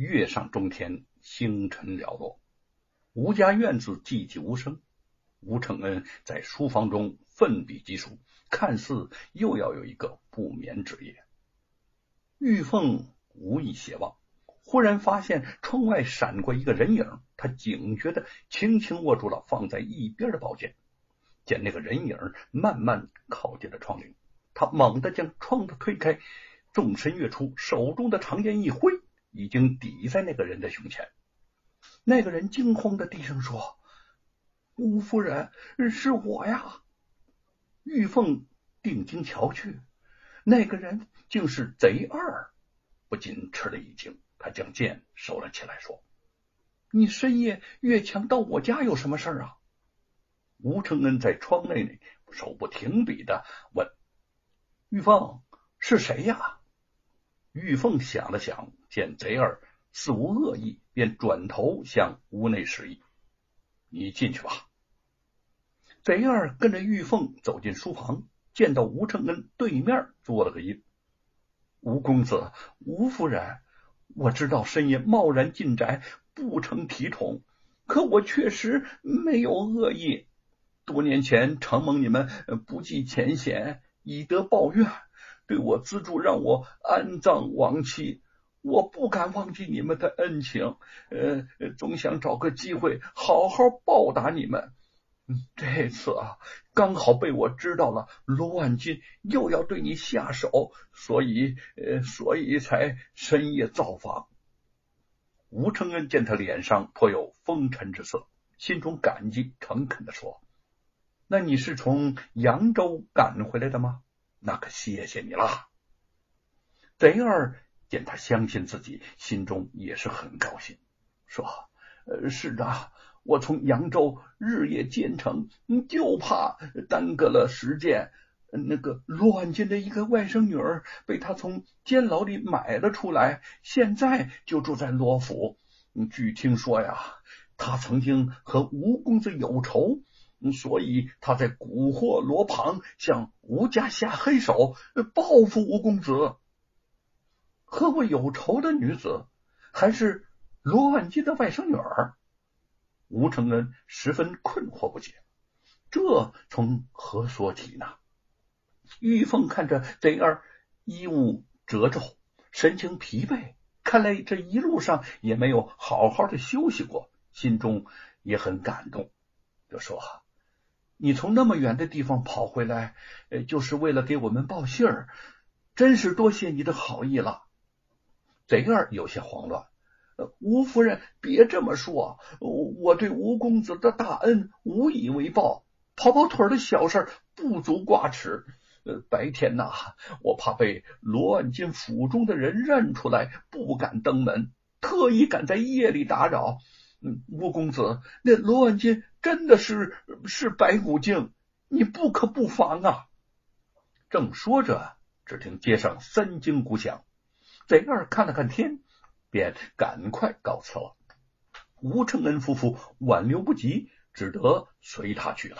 月上中天，星辰寥落，吴家院子寂寂无声。吴承恩在书房中奋笔疾书，看似又要有一个不眠之夜。玉凤无意斜望，忽然发现窗外闪过一个人影，他警觉的轻轻握住了放在一边的宝剑，见那个人影慢慢靠近了窗棂，他猛地将窗子推开，纵身跃出，手中的长剑一挥，已经抵在那个人的胸前。那个人惊慌的低声说。吴夫人，是我呀！玉凤定睛瞧去，那个人竟是贼二，不禁吃了一惊。他将剑收了起来，说：“你深夜越墙到我家有什么事儿啊？”吴承恩在窗内呢，手不停笔的问：“玉凤是谁呀？”玉凤想了想，见贼儿似无恶意，便转头向屋内示意：“你进去吧。”贼儿跟着玉凤走进书房，见到吴承恩对面坐了个揖。吴公子、吴夫人，我知道深夜贸然进宅不成体统，可我确实没有恶意。多年前承蒙你们不计前嫌，以德报怨，对我资助，让我安葬亡妻，我不敢忘记你们的恩情，呃，总想找个机会好好报答你们。这次啊，刚好被我知道了，卢万金又要对你下手，所以呃，所以才深夜造访。吴承恩见他脸上颇有风尘之色，心中感激，诚恳的说：“那你是从扬州赶回来的吗？那可谢谢你了。”贼儿见他相信自己，心中也是很高兴，说：“呃，是的。”我从扬州日夜兼程，就怕耽搁了时间。那个罗万金的一个外甥女儿被他从监牢里买了出来，现在就住在罗府。据听说呀，他曾经和吴公子有仇，所以他在蛊惑罗庞，向吴家下黑手，报复吴公子。和我有仇的女子，还是罗万金的外甥女儿？吴承恩十分困惑不解，这从何说起呢？玉凤看着贼儿衣物褶皱，神情疲惫，看来这一路上也没有好好的休息过，心中也很感动，就说：“你从那么远的地方跑回来，就是为了给我们报信儿，真是多谢你的好意了。”贼儿有些慌乱。吴夫人，别这么说，我对吴公子的大恩无以为报，跑跑腿的小事不足挂齿。呃，白天呐，我怕被罗万金府中的人认出来，不敢登门，特意赶在夜里打扰。嗯，吴公子，那罗万金真的是是白骨精，你不可不防啊！正说着，只听街上三更鼓响，贼二看了看天。便赶快告辞了。吴承恩夫妇挽留不及，只得随他去了。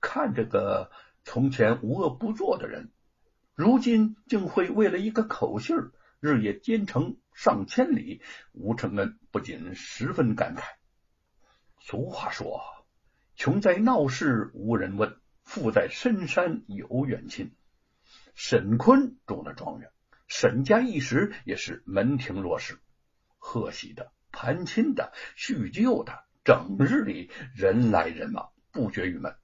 看这个从前无恶不作的人，如今竟会为了一个口信儿日夜兼程上千里，吴承恩不禁十分感慨。俗话说：“穷在闹市无人问，富在深山有远亲。”沈坤中了状元。沈家一时也是门庭若市，贺喜的、攀亲的、叙旧的，整日里人来人往，不绝于门。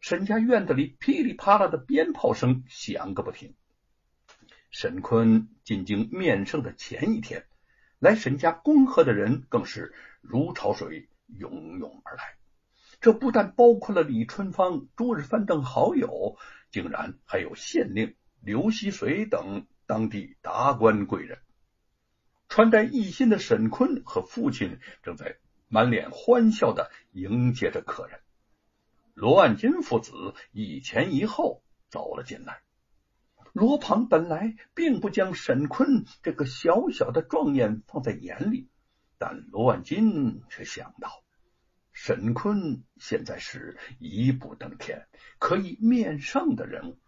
沈家院子里噼里啪啦的鞭炮声响个不停。沈坤进京面圣的前一天，来沈家恭贺的人更是如潮水涌涌而来。这不但包括了李春芳、朱日藩等好友，竟然还有县令刘希随等。当地达官贵人，穿戴一新的沈坤和父亲正在满脸欢笑的迎接着客人。罗万金父子一前一后走了进来。罗庞本来并不将沈坤这个小小的状元放在眼里，但罗万金却想到，沈坤现在是一步登天，可以面圣的人物，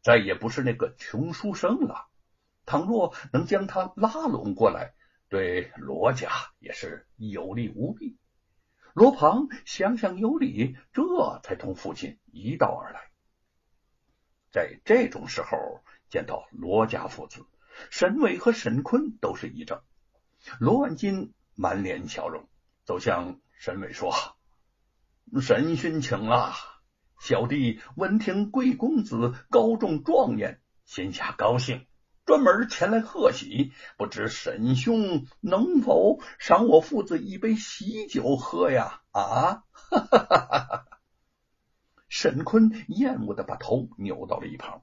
再也不是那个穷书生了。倘若能将他拉拢过来，对罗家也是有利无弊。罗庞想想有理，这才同父亲一道而来。在这种时候见到罗家父子，沈伟和沈坤都是一怔。罗万金满脸笑容，走向沈伟说：“沈勋请了，小弟闻听贵公子高中状元，心下高兴。”专门前来贺喜，不知沈兄能否赏我父子一杯喜酒喝呀？啊哈哈哈哈哈！沈坤厌恶的把头扭到了一旁，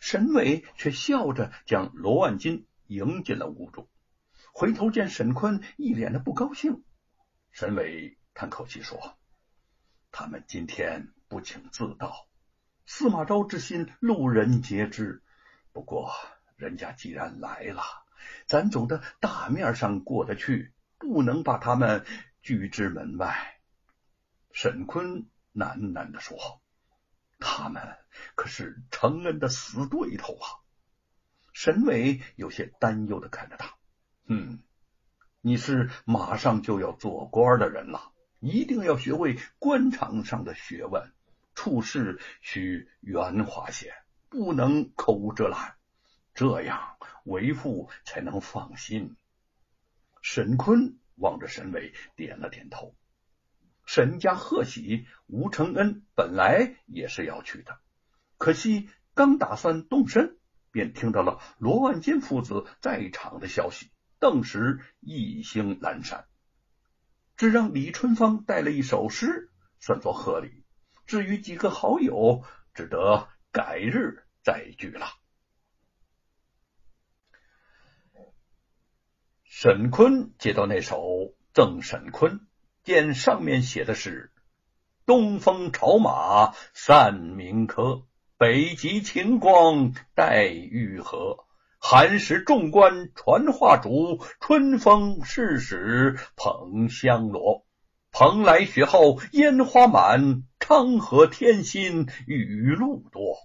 沈伟却笑着将罗万金迎进了屋中。回头见沈坤一脸的不高兴，沈伟叹口气说：“他们今天不请自到，司马昭之心，路人皆知。不过……”人家既然来了，咱总得大面上过得去，不能把他们拒之门外。沈坤喃喃的说：“他们可是承恩的死对头啊！”沈伟有些担忧的看着他：“嗯，你是马上就要做官的人了，一定要学会官场上的学问，处事需圆滑些，不能口无遮拦。”这样，为父才能放心。沈坤望着沈伟，点了点头。沈家贺喜，吴承恩本来也是要去的，可惜刚打算动身，便听到了罗万金父子在场的消息，顿时意兴阑珊。只让李春芳带了一首诗，算作贺礼。至于几个好友，只得改日再聚了。沈坤接到那首《赠沈坤》，见上面写的是“东风朝马散明科，北极晴光待玉河。寒食众官传话主，春风是使捧香罗。蓬莱雪后烟花满，昌河天心雨露多。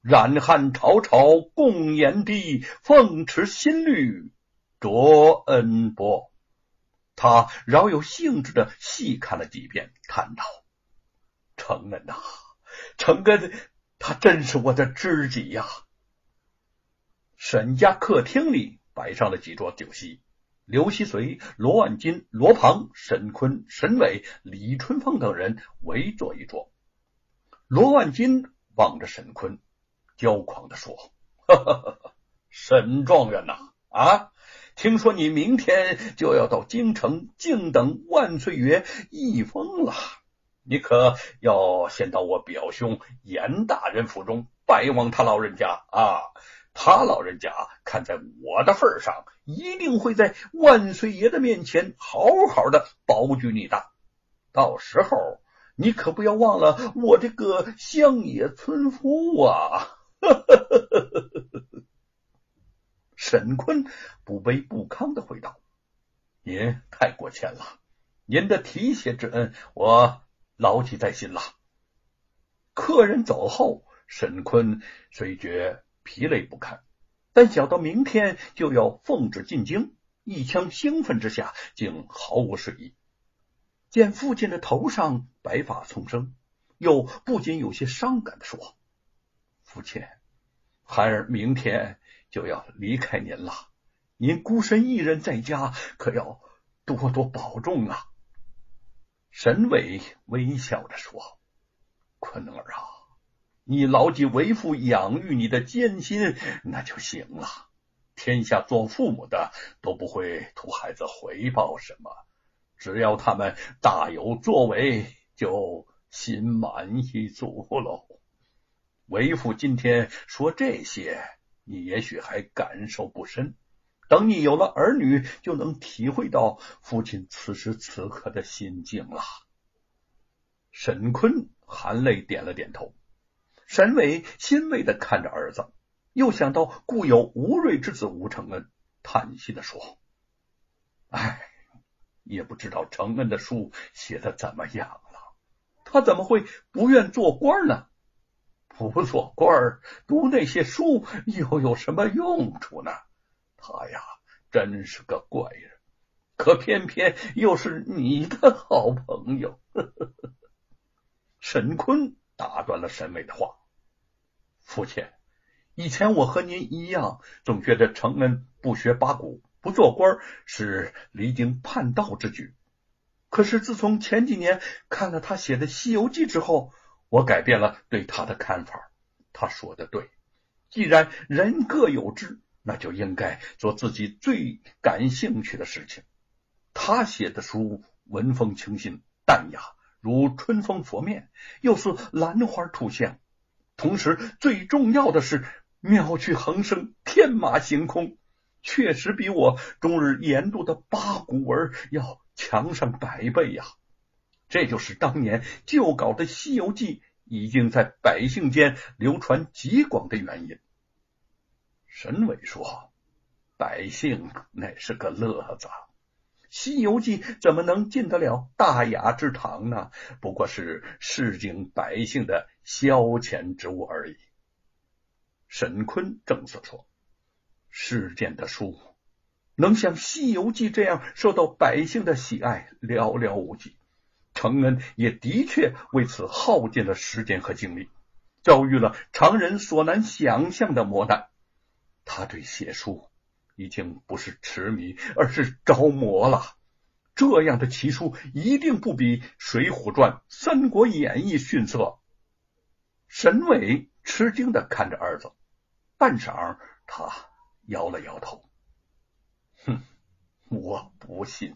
染汉朝朝共炎帝，凤池新绿。”着恩波，他饶有兴致的细看了几遍，叹道：“程恩呐，程恩，他真是我的知己呀！”沈家客厅里摆上了几桌酒席，刘希随、罗万金、罗鹏、沈坤、沈伟、李春风等人围坐一桌。罗万金望着沈坤，骄狂的说：“哈哈沈状元呐，啊！”听说你明天就要到京城静等万岁爷一封了，你可要先到我表兄严大人府中拜望他老人家啊！他老人家看在我的份上，一定会在万岁爷的面前好好的保举你的。到时候你可不要忘了我这个乡野村夫啊！沈坤不卑不亢的回答：“您太过谦了，您的提携之恩，我牢记在心了。”客人走后，沈坤虽觉疲累不堪，但想到明天就要奉旨进京，一腔兴奋之下，竟毫无睡意。见父亲的头上白发丛生，又不禁有些伤感的说：“父亲，孩儿明天。”就要离开您了，您孤身一人在家，可要多多保重啊！沈伟微笑着说：“坤儿啊，你牢记为父养育你的艰辛，那就行了。天下做父母的都不会图孩子回报什么，只要他们大有作为，就心满意足喽。为父今天说这些。”你也许还感受不深，等你有了儿女，就能体会到父亲此时此刻的心境了。沈坤含泪点了点头，沈伟欣慰的看着儿子，又想到故有吴瑞之子吴承恩，叹息的说：“哎，也不知道承恩的书写的怎么样了，他怎么会不愿做官呢？”不做官儿读那些书又有什么用处呢？他呀，真是个怪人。可偏偏又是你的好朋友。沈坤打断了沈伟的话：“父亲，以前我和您一样，总觉得承恩不学八股、不做官是离经叛道之举。可是自从前几年看了他写的《西游记》之后，我改变了对他的看法。他说的对，既然人各有志，那就应该做自己最感兴趣的事情。他写的书文风清新、淡雅。”如春风拂面，又似兰花吐香。同时，最重要的是妙趣横生，天马行空，确实比我终日研读的八股文要强上百倍呀！这就是当年旧稿的《西游记》已经在百姓间流传极广的原因。沈伟说：“百姓乃是个乐子。”《西游记》怎么能进得了大雅之堂呢？不过是市井百姓的消遣之物而已。沈坤正色说：“世间的书能像《西游记》这样受到百姓的喜爱，寥寥无几。承恩也的确为此耗尽了时间和精力，遭遇了常人所难想象的磨难。他对写书。”已经不是痴迷，而是着魔了。这样的奇书一定不比《水浒传》《三国演义》逊色。沈伟吃惊的看着儿子，半晌，他摇了摇头：“哼，我不信。”